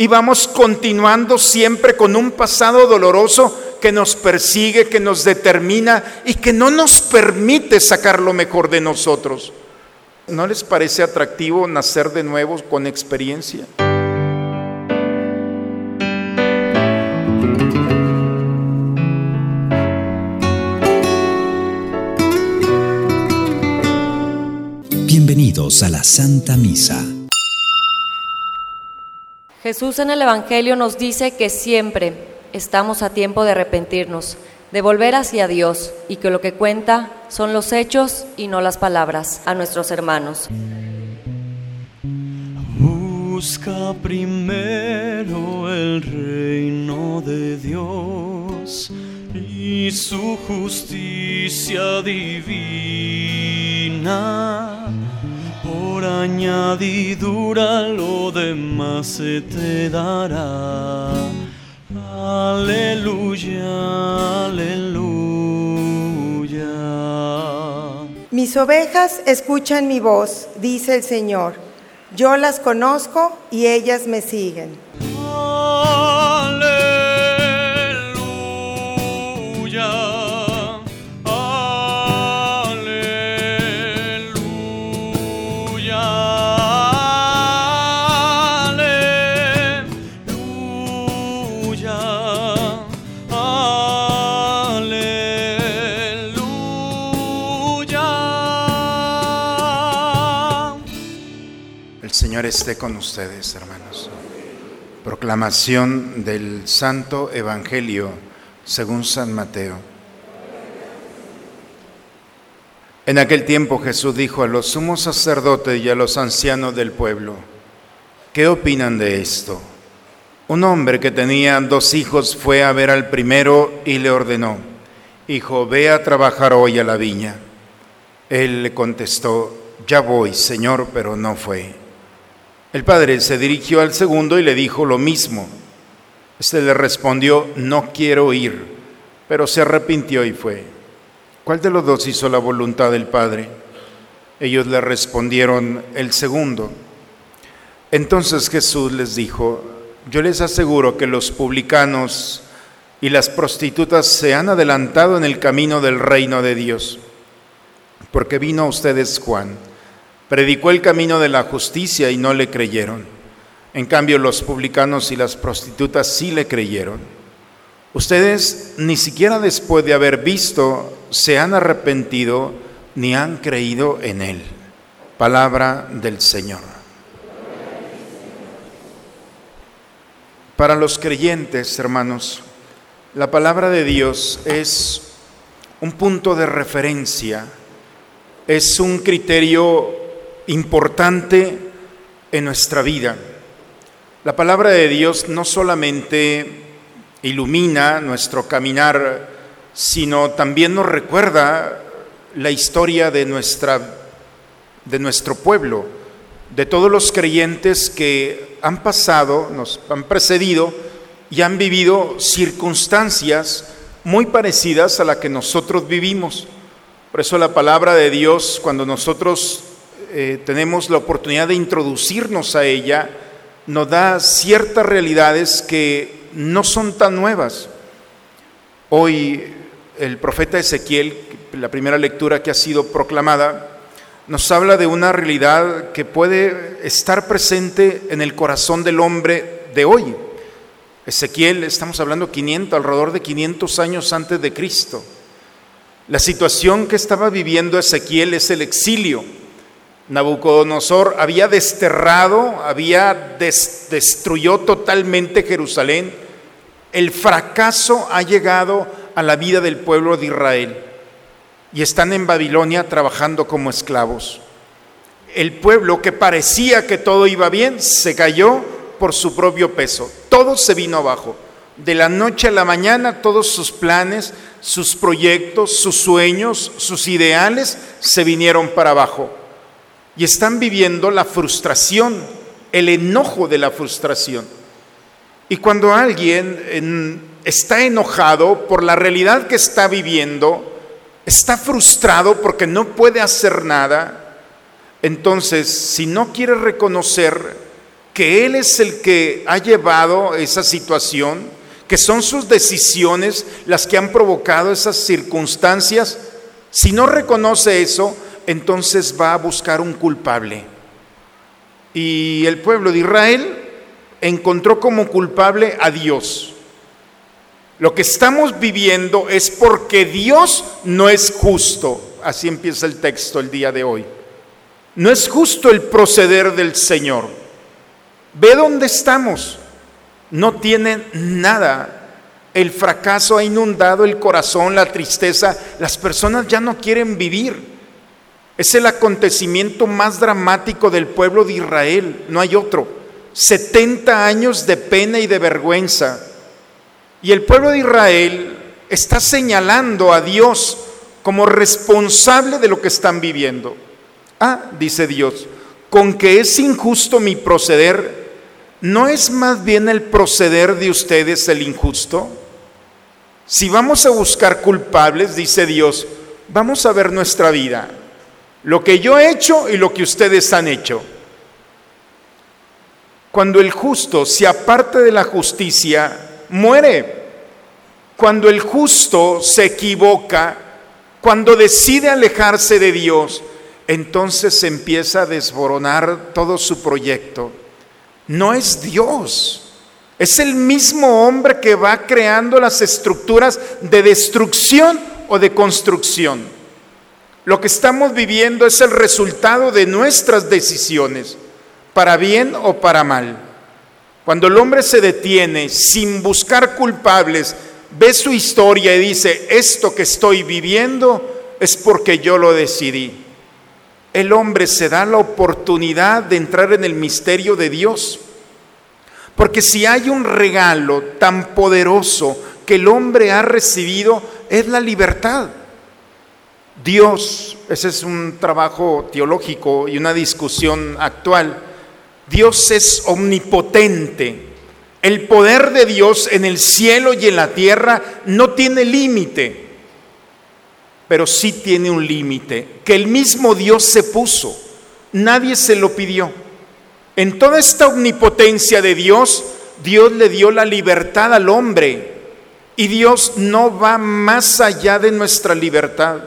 Y vamos continuando siempre con un pasado doloroso que nos persigue, que nos determina y que no nos permite sacar lo mejor de nosotros. ¿No les parece atractivo nacer de nuevo con experiencia? Bienvenidos a la Santa Misa. Jesús en el Evangelio nos dice que siempre estamos a tiempo de arrepentirnos, de volver hacia Dios y que lo que cuenta son los hechos y no las palabras a nuestros hermanos. Busca primero el reino de Dios y su justicia divina por añadidura lo demás se te dará. Aleluya, aleluya. Mis ovejas escuchan mi voz, dice el Señor. Yo las conozco y ellas me siguen. Esté con ustedes, hermanos. Proclamación del Santo Evangelio según San Mateo. En aquel tiempo Jesús dijo a los sumos sacerdotes y a los ancianos del pueblo, ¿qué opinan de esto? Un hombre que tenía dos hijos fue a ver al primero y le ordenó, Hijo, ve a trabajar hoy a la viña. Él le contestó, ya voy, Señor, pero no fue. El padre se dirigió al segundo y le dijo lo mismo. Este le respondió, no quiero ir, pero se arrepintió y fue. ¿Cuál de los dos hizo la voluntad del padre? Ellos le respondieron, el segundo. Entonces Jesús les dijo, yo les aseguro que los publicanos y las prostitutas se han adelantado en el camino del reino de Dios, porque vino a ustedes Juan Predicó el camino de la justicia y no le creyeron. En cambio, los publicanos y las prostitutas sí le creyeron. Ustedes ni siquiera después de haber visto se han arrepentido ni han creído en Él. Palabra del Señor. Para los creyentes, hermanos, la palabra de Dios es un punto de referencia, es un criterio importante en nuestra vida. La palabra de Dios no solamente ilumina nuestro caminar, sino también nos recuerda la historia de, nuestra, de nuestro pueblo, de todos los creyentes que han pasado, nos han precedido y han vivido circunstancias muy parecidas a la que nosotros vivimos. Por eso la palabra de Dios, cuando nosotros eh, tenemos la oportunidad de introducirnos a ella, nos da ciertas realidades que no son tan nuevas. Hoy el profeta Ezequiel, la primera lectura que ha sido proclamada, nos habla de una realidad que puede estar presente en el corazón del hombre de hoy. Ezequiel, estamos hablando 500, alrededor de 500 años antes de Cristo. La situación que estaba viviendo Ezequiel es el exilio Nabucodonosor había desterrado, había destruyó totalmente Jerusalén. El fracaso ha llegado a la vida del pueblo de Israel y están en Babilonia trabajando como esclavos. El pueblo que parecía que todo iba bien se cayó por su propio peso. Todo se vino abajo. De la noche a la mañana todos sus planes, sus proyectos, sus sueños, sus ideales se vinieron para abajo y están viviendo la frustración, el enojo de la frustración. Y cuando alguien está enojado por la realidad que está viviendo, está frustrado porque no puede hacer nada, entonces si no quiere reconocer que Él es el que ha llevado esa situación, que son sus decisiones las que han provocado esas circunstancias, si no reconoce eso, entonces va a buscar un culpable. Y el pueblo de Israel encontró como culpable a Dios. Lo que estamos viviendo es porque Dios no es justo. Así empieza el texto el día de hoy. No es justo el proceder del Señor. Ve dónde estamos. No tiene nada. El fracaso ha inundado el corazón, la tristeza. Las personas ya no quieren vivir. Es el acontecimiento más dramático del pueblo de Israel. No hay otro. 70 años de pena y de vergüenza. Y el pueblo de Israel está señalando a Dios como responsable de lo que están viviendo. Ah, dice Dios, con que es injusto mi proceder, ¿no es más bien el proceder de ustedes el injusto? Si vamos a buscar culpables, dice Dios, vamos a ver nuestra vida, lo que yo he hecho y lo que ustedes han hecho. Cuando el justo se aparte de la justicia, muere. Cuando el justo se equivoca, cuando decide alejarse de Dios, entonces empieza a desboronar todo su proyecto. No es Dios, es el mismo hombre que va creando las estructuras de destrucción o de construcción. Lo que estamos viviendo es el resultado de nuestras decisiones, para bien o para mal. Cuando el hombre se detiene sin buscar culpables, ve su historia y dice, esto que estoy viviendo es porque yo lo decidí el hombre se da la oportunidad de entrar en el misterio de Dios. Porque si hay un regalo tan poderoso que el hombre ha recibido, es la libertad. Dios, ese es un trabajo teológico y una discusión actual, Dios es omnipotente. El poder de Dios en el cielo y en la tierra no tiene límite pero sí tiene un límite, que el mismo Dios se puso, nadie se lo pidió. En toda esta omnipotencia de Dios, Dios le dio la libertad al hombre y Dios no va más allá de nuestra libertad.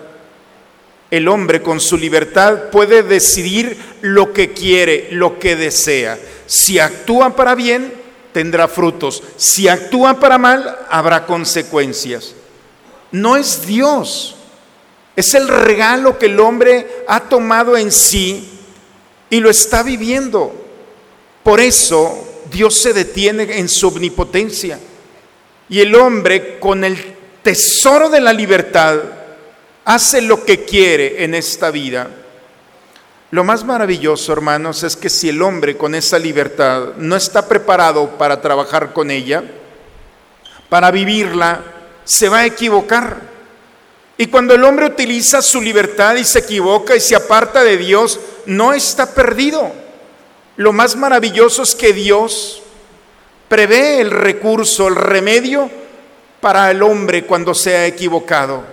El hombre con su libertad puede decidir lo que quiere, lo que desea. Si actúa para bien, tendrá frutos. Si actúa para mal, habrá consecuencias. No es Dios es el regalo que el hombre ha tomado en sí y lo está viviendo. Por eso Dios se detiene en su omnipotencia. Y el hombre con el tesoro de la libertad hace lo que quiere en esta vida. Lo más maravilloso, hermanos, es que si el hombre con esa libertad no está preparado para trabajar con ella, para vivirla, se va a equivocar. Y cuando el hombre utiliza su libertad y se equivoca y se aparta de Dios, no está perdido. Lo más maravilloso es que Dios prevé el recurso, el remedio para el hombre cuando se ha equivocado.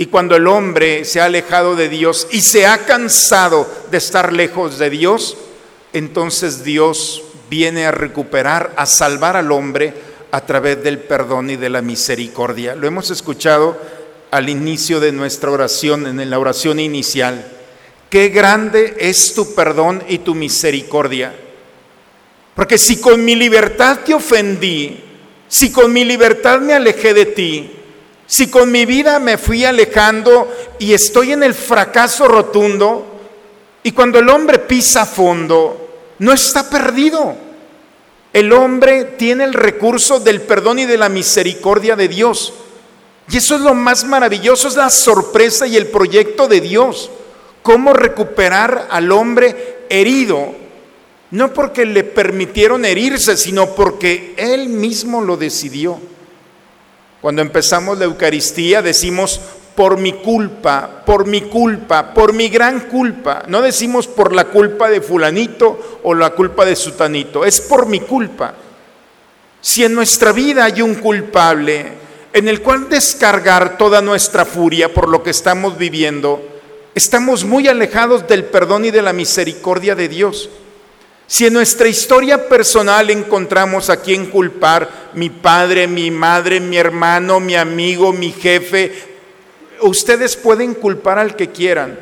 Y cuando el hombre se ha alejado de Dios y se ha cansado de estar lejos de Dios, entonces Dios viene a recuperar, a salvar al hombre a través del perdón y de la misericordia. Lo hemos escuchado al inicio de nuestra oración, en la oración inicial. Qué grande es tu perdón y tu misericordia. Porque si con mi libertad te ofendí, si con mi libertad me alejé de ti, si con mi vida me fui alejando y estoy en el fracaso rotundo, y cuando el hombre pisa a fondo, no está perdido. El hombre tiene el recurso del perdón y de la misericordia de Dios. Y eso es lo más maravilloso, es la sorpresa y el proyecto de Dios. Cómo recuperar al hombre herido, no porque le permitieron herirse, sino porque Él mismo lo decidió. Cuando empezamos la Eucaristía decimos, por mi culpa, por mi culpa, por mi gran culpa. No decimos por la culpa de fulanito o la culpa de sutanito, es por mi culpa. Si en nuestra vida hay un culpable, en el cual descargar toda nuestra furia por lo que estamos viviendo, estamos muy alejados del perdón y de la misericordia de Dios. Si en nuestra historia personal encontramos a quien culpar, mi padre, mi madre, mi hermano, mi amigo, mi jefe, ustedes pueden culpar al que quieran,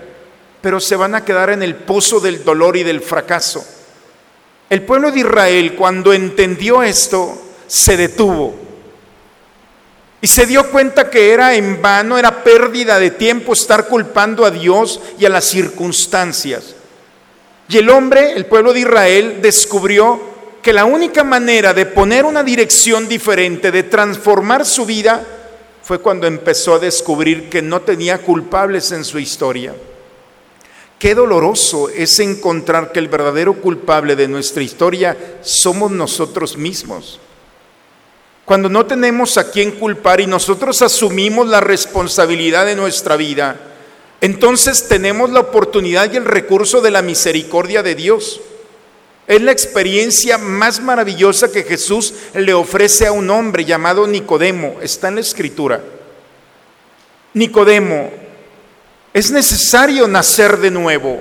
pero se van a quedar en el pozo del dolor y del fracaso. El pueblo de Israel cuando entendió esto, se detuvo y se dio cuenta que era en vano, era pérdida de tiempo estar culpando a Dios y a las circunstancias. Y el hombre, el pueblo de Israel, descubrió que la única manera de poner una dirección diferente, de transformar su vida, fue cuando empezó a descubrir que no tenía culpables en su historia. Qué doloroso es encontrar que el verdadero culpable de nuestra historia somos nosotros mismos. Cuando no tenemos a quién culpar y nosotros asumimos la responsabilidad de nuestra vida, entonces tenemos la oportunidad y el recurso de la misericordia de Dios. Es la experiencia más maravillosa que Jesús le ofrece a un hombre llamado Nicodemo. Está en la escritura. Nicodemo, es necesario nacer de nuevo.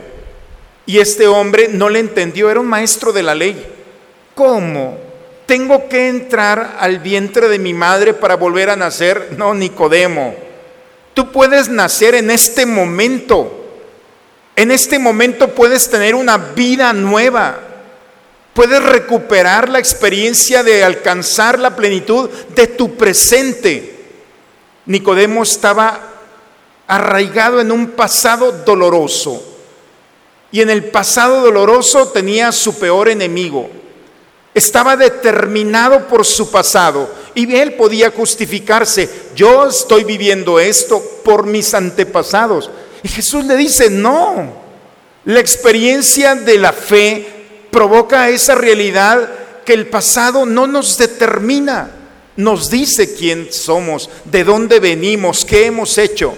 Y este hombre no le entendió, era un maestro de la ley. ¿Cómo? ¿Tengo que entrar al vientre de mi madre para volver a nacer? No, Nicodemo. Tú puedes nacer en este momento. En este momento puedes tener una vida nueva. Puedes recuperar la experiencia de alcanzar la plenitud de tu presente. Nicodemo estaba arraigado en un pasado doloroso. Y en el pasado doloroso tenía su peor enemigo. Estaba determinado por su pasado y él podía justificarse. Yo estoy viviendo esto por mis antepasados. Y Jesús le dice, no, la experiencia de la fe provoca esa realidad que el pasado no nos determina, nos dice quién somos, de dónde venimos, qué hemos hecho.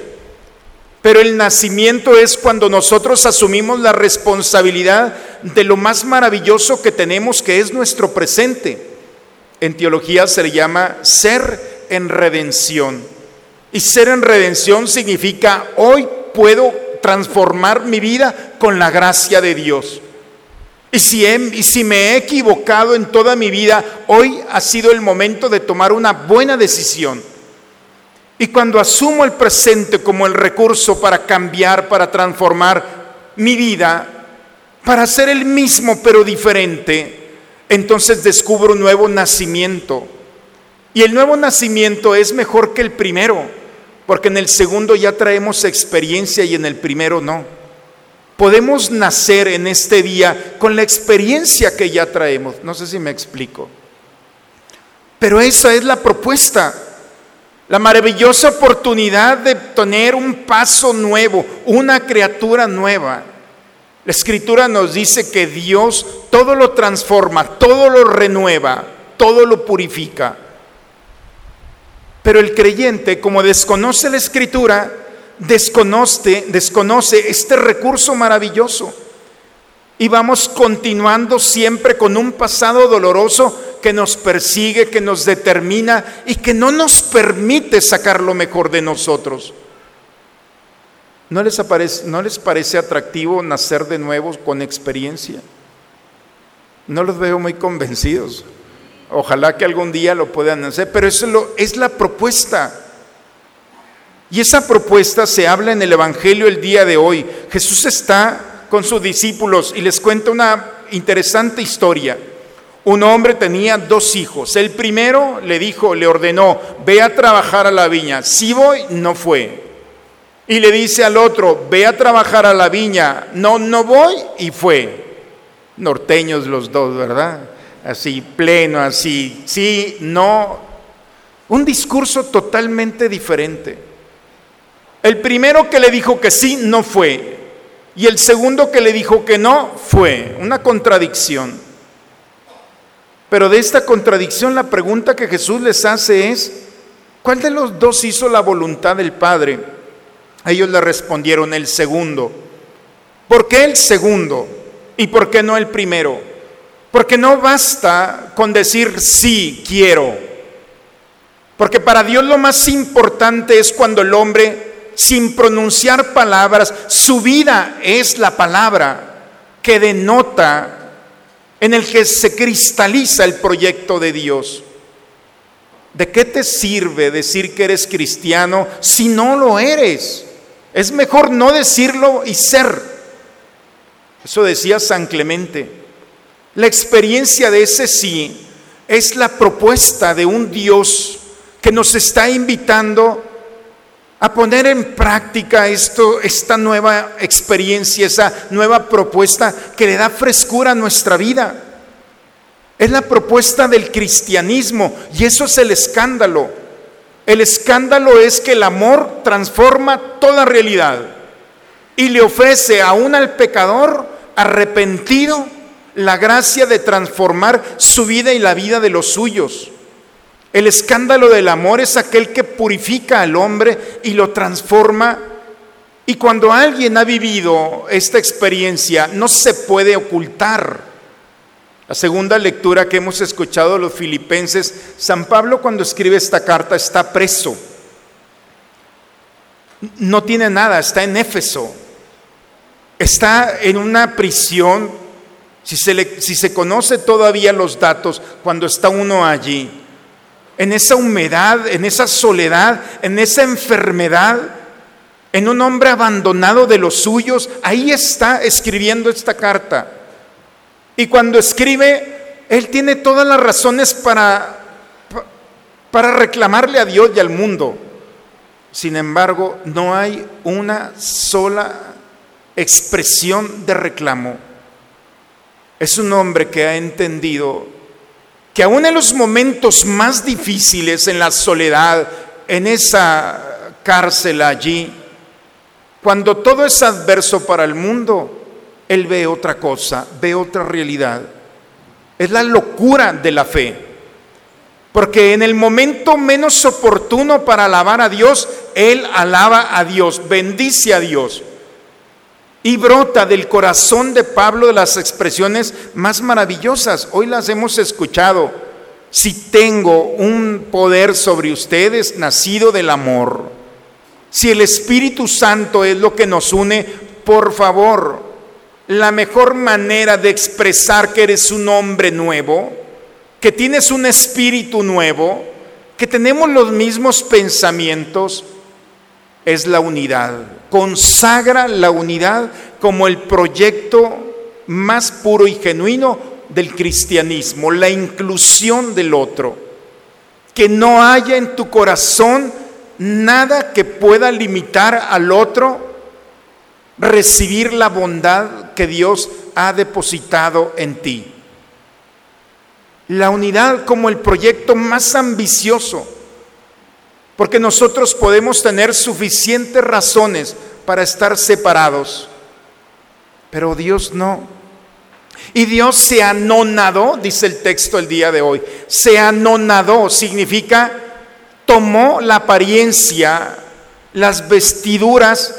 Pero el nacimiento es cuando nosotros asumimos la responsabilidad de lo más maravilloso que tenemos, que es nuestro presente. En teología se le llama ser en redención. Y ser en redención significa hoy puedo transformar mi vida con la gracia de Dios. Y si, y si me he equivocado en toda mi vida, hoy ha sido el momento de tomar una buena decisión. Y cuando asumo el presente como el recurso para cambiar, para transformar mi vida, para ser el mismo pero diferente, entonces descubro un nuevo nacimiento. Y el nuevo nacimiento es mejor que el primero, porque en el segundo ya traemos experiencia y en el primero no. Podemos nacer en este día con la experiencia que ya traemos. No sé si me explico. Pero esa es la propuesta. La maravillosa oportunidad de tener un paso nuevo, una criatura nueva. La escritura nos dice que Dios todo lo transforma, todo lo renueva, todo lo purifica. Pero el creyente, como desconoce la escritura, desconoce, desconoce este recurso maravilloso. Y vamos continuando siempre con un pasado doloroso que nos persigue, que nos determina y que no nos permite sacar lo mejor de nosotros. ¿No les, aparece, ¿No les parece atractivo nacer de nuevo con experiencia? No los veo muy convencidos. Ojalá que algún día lo puedan hacer, pero eso es la propuesta. Y esa propuesta se habla en el Evangelio el día de hoy. Jesús está con sus discípulos y les cuenta una interesante historia. Un hombre tenía dos hijos. El primero le dijo, le ordenó, ve a trabajar a la viña. Si voy, no fue. Y le dice al otro, ve a trabajar a la viña. No, no voy y fue. Norteños los dos, ¿verdad? Así, pleno, así, sí, no. Un discurso totalmente diferente. El primero que le dijo que sí, no fue. Y el segundo que le dijo que no, fue. Una contradicción. Pero de esta contradicción la pregunta que Jesús les hace es, ¿cuál de los dos hizo la voluntad del Padre? Ellos le respondieron el segundo. ¿Por qué el segundo? ¿Y por qué no el primero? Porque no basta con decir sí, quiero. Porque para Dios lo más importante es cuando el hombre, sin pronunciar palabras, su vida es la palabra que denota en el que se cristaliza el proyecto de Dios. ¿De qué te sirve decir que eres cristiano si no lo eres? Es mejor no decirlo y ser. Eso decía San Clemente. La experiencia de ese sí es la propuesta de un Dios que nos está invitando a poner en práctica esto, esta nueva experiencia, esa nueva propuesta que le da frescura a nuestra vida. Es la propuesta del cristianismo y eso es el escándalo. El escándalo es que el amor transforma toda realidad y le ofrece aún al pecador arrepentido la gracia de transformar su vida y la vida de los suyos. El escándalo del amor es aquel que purifica al hombre y lo transforma. Y cuando alguien ha vivido esta experiencia, no se puede ocultar. La segunda lectura que hemos escuchado de los filipenses, San Pablo cuando escribe esta carta está preso. No tiene nada, está en Éfeso. Está en una prisión. Si se, si se conoce todavía los datos cuando está uno allí, en esa humedad, en esa soledad, en esa enfermedad, en un hombre abandonado de los suyos, ahí está escribiendo esta carta. Y cuando escribe, él tiene todas las razones para, para reclamarle a Dios y al mundo. Sin embargo, no hay una sola expresión de reclamo. Es un hombre que ha entendido que aún en los momentos más difíciles, en la soledad, en esa cárcel allí, cuando todo es adverso para el mundo, Él ve otra cosa, ve otra realidad. Es la locura de la fe. Porque en el momento menos oportuno para alabar a Dios, Él alaba a Dios, bendice a Dios. Y brota del corazón de Pablo de las expresiones más maravillosas. Hoy las hemos escuchado. Si tengo un poder sobre ustedes nacido del amor, si el Espíritu Santo es lo que nos une, por favor, la mejor manera de expresar que eres un hombre nuevo, que tienes un espíritu nuevo, que tenemos los mismos pensamientos, es la unidad. Consagra la unidad como el proyecto más puro y genuino del cristianismo, la inclusión del otro. Que no haya en tu corazón nada que pueda limitar al otro recibir la bondad que Dios ha depositado en ti. La unidad como el proyecto más ambicioso porque nosotros podemos tener suficientes razones para estar separados, pero Dios no. Y Dios se anonadó, dice el texto el día de hoy. Se anonadó significa tomó la apariencia, las vestiduras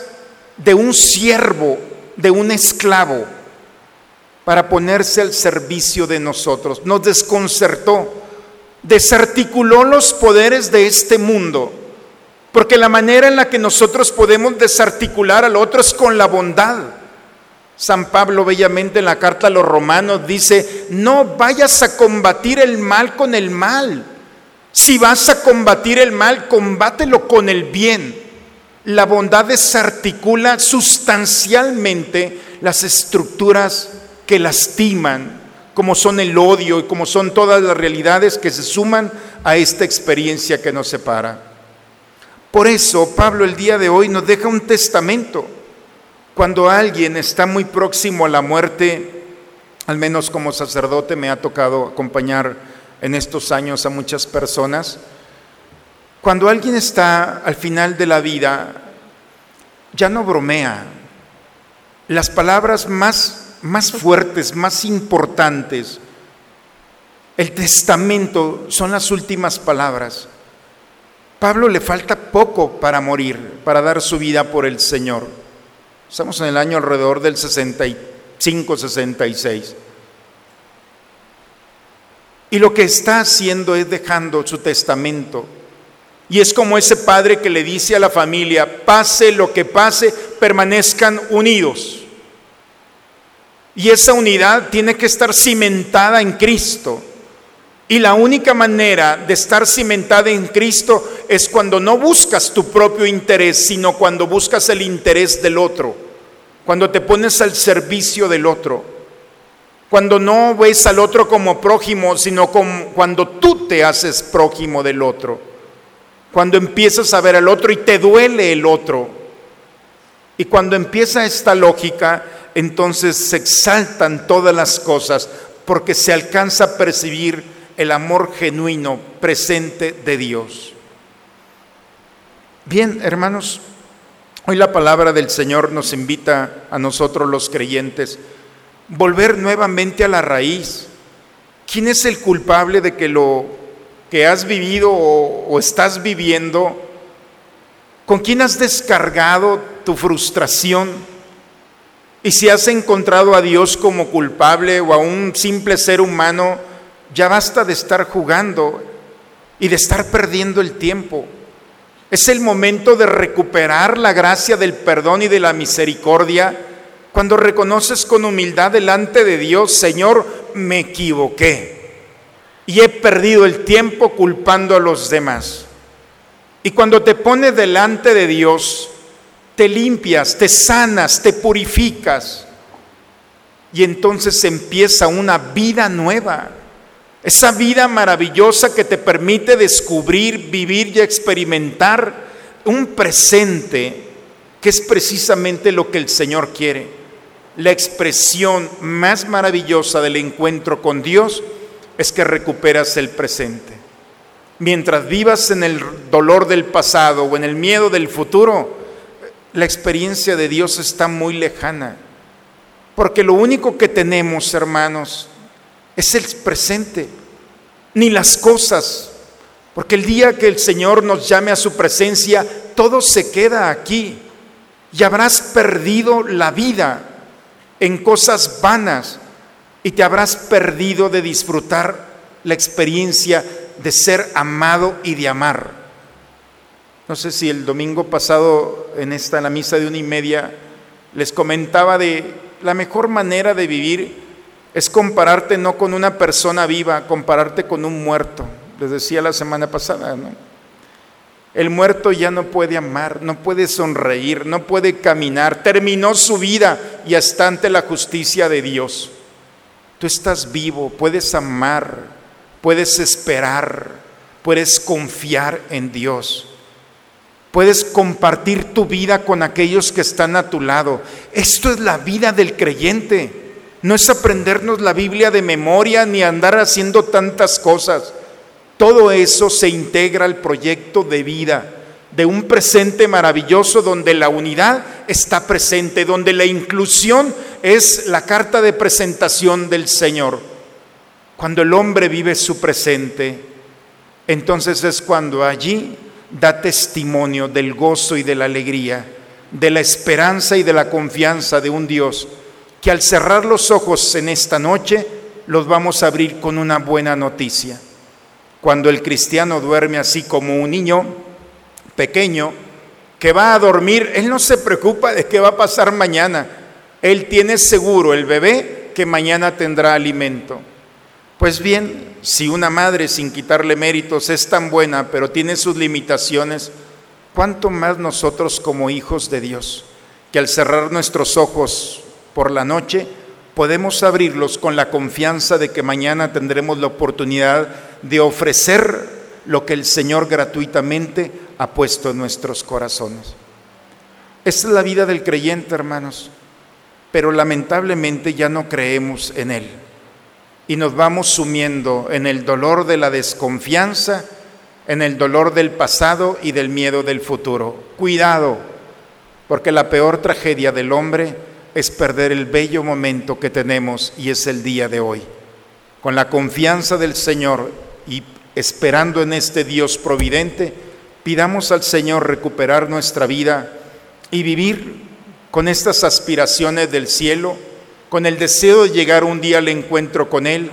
de un siervo, de un esclavo, para ponerse al servicio de nosotros. Nos desconcertó desarticuló los poderes de este mundo, porque la manera en la que nosotros podemos desarticular al otro es con la bondad. San Pablo bellamente en la carta a los romanos dice, no vayas a combatir el mal con el mal. Si vas a combatir el mal, combátelo con el bien. La bondad desarticula sustancialmente las estructuras que lastiman, como son el odio y como son todas las realidades que se suman a esta experiencia que nos separa. Por eso Pablo el día de hoy nos deja un testamento. Cuando alguien está muy próximo a la muerte, al menos como sacerdote me ha tocado acompañar en estos años a muchas personas, cuando alguien está al final de la vida, ya no bromea. Las palabras más más fuertes, más importantes. El testamento son las últimas palabras. Pablo le falta poco para morir, para dar su vida por el Señor. Estamos en el año alrededor del 65, 66. Y lo que está haciendo es dejando su testamento. Y es como ese padre que le dice a la familia, pase lo que pase, permanezcan unidos. Y esa unidad tiene que estar cimentada en Cristo. Y la única manera de estar cimentada en Cristo es cuando no buscas tu propio interés, sino cuando buscas el interés del otro, cuando te pones al servicio del otro, cuando no ves al otro como prójimo, sino como cuando tú te haces prójimo del otro, cuando empiezas a ver al otro y te duele el otro. Y cuando empieza esta lógica, entonces se exaltan todas las cosas porque se alcanza a percibir el amor genuino presente de Dios. Bien, hermanos, hoy la palabra del Señor nos invita a nosotros los creyentes volver nuevamente a la raíz. ¿Quién es el culpable de que lo que has vivido o, estás viviendo, con quién has descargado tu frustración? Y si has encontrado a Dios como culpable o a un simple ser humano, ya basta de estar jugando y de estar perdiendo el tiempo. Es el momento de recuperar la gracia del perdón y de la misericordia cuando reconoces con humildad delante de Dios, Señor, me equivoqué y he perdido el tiempo culpando a los demás. Y cuando te pones delante de Dios, te limpias, te sanas, te purificas y entonces empieza una vida nueva. Esa vida maravillosa que te permite descubrir, vivir y experimentar un presente que es precisamente lo que el Señor quiere. La expresión más maravillosa del encuentro con Dios es que recuperas el presente. Mientras vivas en el dolor del pasado o en el miedo del futuro, la experiencia de Dios está muy lejana. Porque lo único que tenemos, hermanos, es el presente, ni las cosas, porque el día que el Señor nos llame a su presencia, todo se queda aquí y habrás perdido la vida en cosas vanas y te habrás perdido de disfrutar la experiencia de ser amado y de amar. No sé si el domingo pasado en esta la misa de una y media les comentaba de la mejor manera de vivir es compararte no con una persona viva, compararte con un muerto. Les decía la semana pasada, ¿no? El muerto ya no puede amar, no puede sonreír, no puede caminar, terminó su vida y está ante la justicia de Dios. Tú estás vivo, puedes amar, puedes esperar, puedes confiar en Dios. Puedes compartir tu vida con aquellos que están a tu lado. Esto es la vida del creyente. No es aprendernos la Biblia de memoria ni andar haciendo tantas cosas. Todo eso se integra al proyecto de vida, de un presente maravilloso donde la unidad está presente, donde la inclusión es la carta de presentación del Señor. Cuando el hombre vive su presente, entonces es cuando allí da testimonio del gozo y de la alegría, de la esperanza y de la confianza de un Dios que al cerrar los ojos en esta noche los vamos a abrir con una buena noticia. Cuando el cristiano duerme así como un niño pequeño que va a dormir, él no se preocupa de qué va a pasar mañana. Él tiene seguro el bebé que mañana tendrá alimento. Pues bien, si una madre sin quitarle méritos es tan buena, pero tiene sus limitaciones, ¿cuánto más nosotros como hijos de Dios, que al cerrar nuestros ojos por la noche, podemos abrirlos con la confianza de que mañana tendremos la oportunidad de ofrecer lo que el Señor gratuitamente ha puesto en nuestros corazones. Es la vida del creyente, hermanos, pero lamentablemente ya no creemos en Él y nos vamos sumiendo en el dolor de la desconfianza, en el dolor del pasado y del miedo del futuro. Cuidado, porque la peor tragedia del hombre es perder el bello momento que tenemos y es el día de hoy. Con la confianza del Señor y esperando en este Dios providente, pidamos al Señor recuperar nuestra vida y vivir con estas aspiraciones del cielo, con el deseo de llegar un día al encuentro con Él,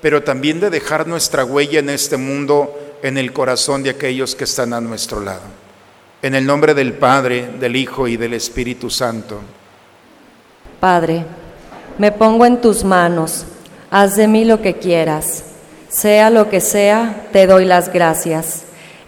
pero también de dejar nuestra huella en este mundo, en el corazón de aquellos que están a nuestro lado. En el nombre del Padre, del Hijo y del Espíritu Santo. Padre, Me pongo en tus manos, haz de mí lo que quieras. Sea lo que sea, te doy las gracias.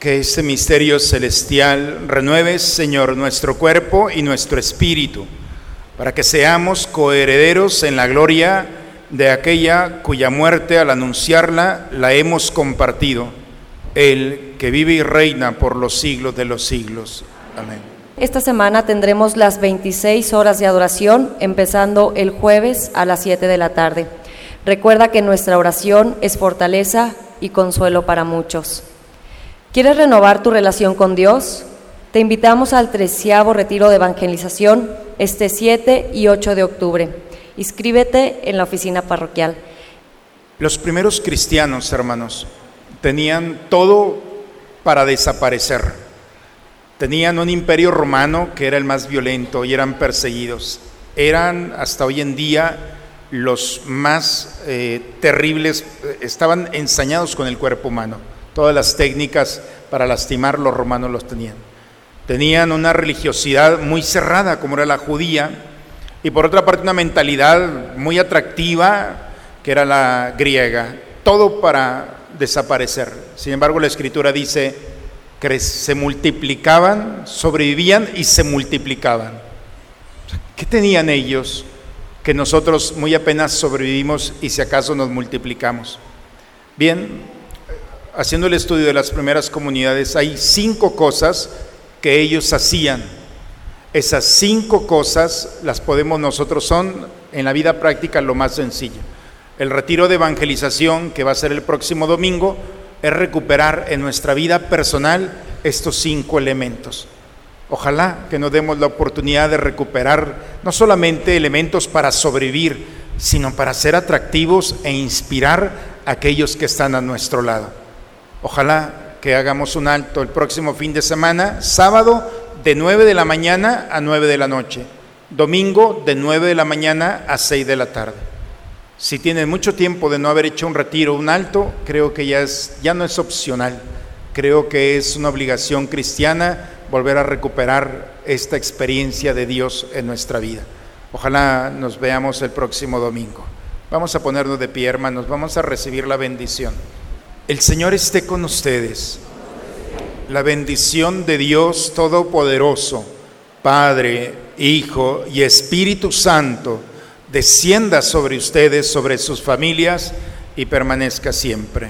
Que este misterio celestial renueve, Señor, nuestro cuerpo y nuestro espíritu, para que seamos coherederos en la gloria de aquella cuya muerte al anunciarla la hemos compartido, el que vive y reina por los siglos de los siglos. Amén. Esta semana tendremos las 26 horas de adoración, empezando el jueves a las 7 de la tarde. Recuerda que nuestra oración es fortaleza y consuelo para muchos. ¿Quieres renovar tu relación con Dios? Te invitamos al treceavo retiro de evangelización este 7 y 8 de octubre. Inscríbete en la oficina parroquial. Los primeros cristianos, hermanos, tenían todo para desaparecer. Tenían un imperio romano que era el más violento y eran perseguidos. Eran hasta hoy en día los más eh, terribles, estaban ensañados con el cuerpo humano. Todas las técnicas para lastimar los romanos los tenían. Tenían una religiosidad muy cerrada, como era la judía, y por otra parte una mentalidad muy atractiva, que era la griega. Todo para desaparecer. Sin embargo, la escritura dice que se multiplicaban, sobrevivían y se multiplicaban. ¿Qué tenían ellos? que nosotros muy apenas sobrevivimos y si acaso nos multiplicamos. Bien, haciendo el estudio de las primeras comunidades, hay cinco cosas que ellos hacían. Esas cinco cosas las podemos nosotros, son en la vida práctica lo más sencillo. El retiro de evangelización, que va a ser el próximo domingo, es recuperar en nuestra vida personal estos cinco elementos. Ojalá que nos demos la oportunidad de recuperar no solamente elementos para sobrevivir, sino para ser atractivos e inspirar a aquellos que están a nuestro lado. Ojalá que hagamos un alto el próximo fin de semana, sábado de 9 de la mañana a 9 de la noche, domingo de 9 de la mañana a 6 de la tarde. Si tienen mucho tiempo de no haber hecho un retiro, un alto, creo que ya, es, ya no es opcional, creo que es una obligación cristiana volver a recuperar esta experiencia de Dios en nuestra vida. Ojalá nos veamos el próximo domingo. Vamos a ponernos de pie, hermanos, vamos a recibir la bendición. El Señor esté con ustedes. La bendición de Dios Todopoderoso, Padre, Hijo y Espíritu Santo, descienda sobre ustedes, sobre sus familias y permanezca siempre.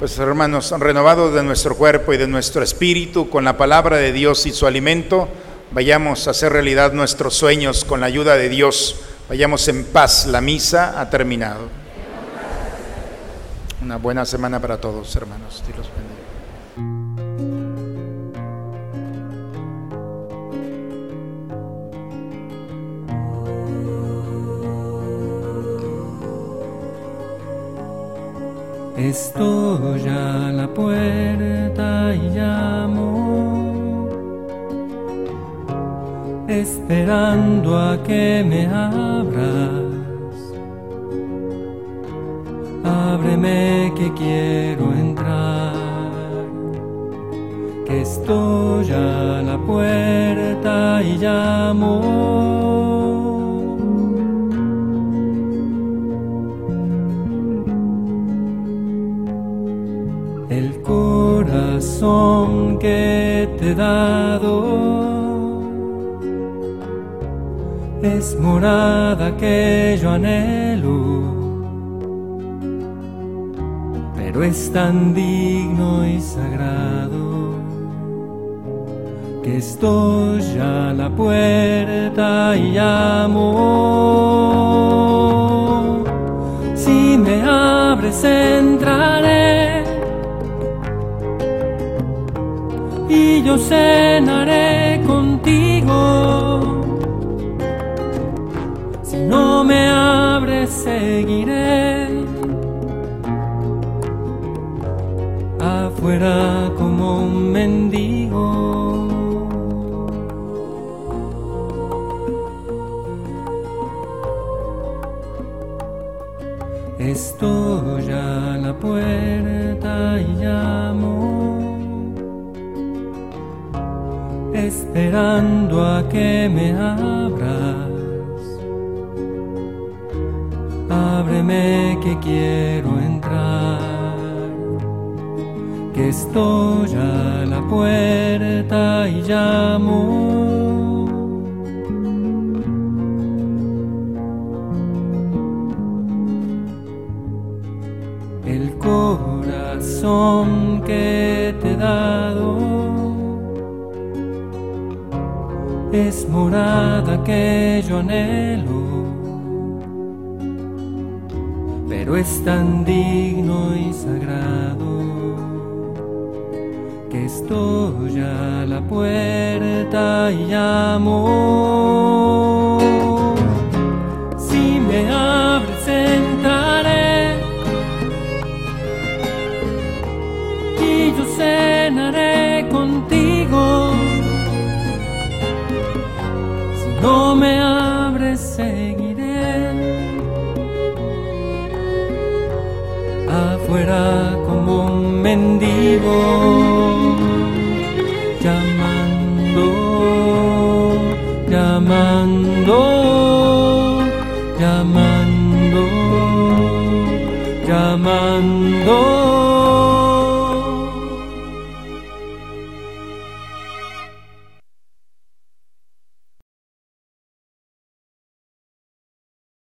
Pues hermanos, renovados de nuestro cuerpo y de nuestro espíritu con la palabra de Dios y su alimento, vayamos a hacer realidad nuestros sueños con la ayuda de Dios. Vayamos en paz, la misa ha terminado. Una buena semana para todos, hermanos. Dios Estoy a la puerta y llamo, esperando a que me abras. Ábreme que quiero entrar, que estoy a la puerta y llamo. que te he dado es morada que yo anhelo, pero es tan digno y sagrado que estoy a la puerta y llamo. Si me abres entraré y yo cenaré contigo. Si no me abres, seguiré pero es tan digno y sagrado que estoy a la puerta y llamo. Si me abres como un mendigo.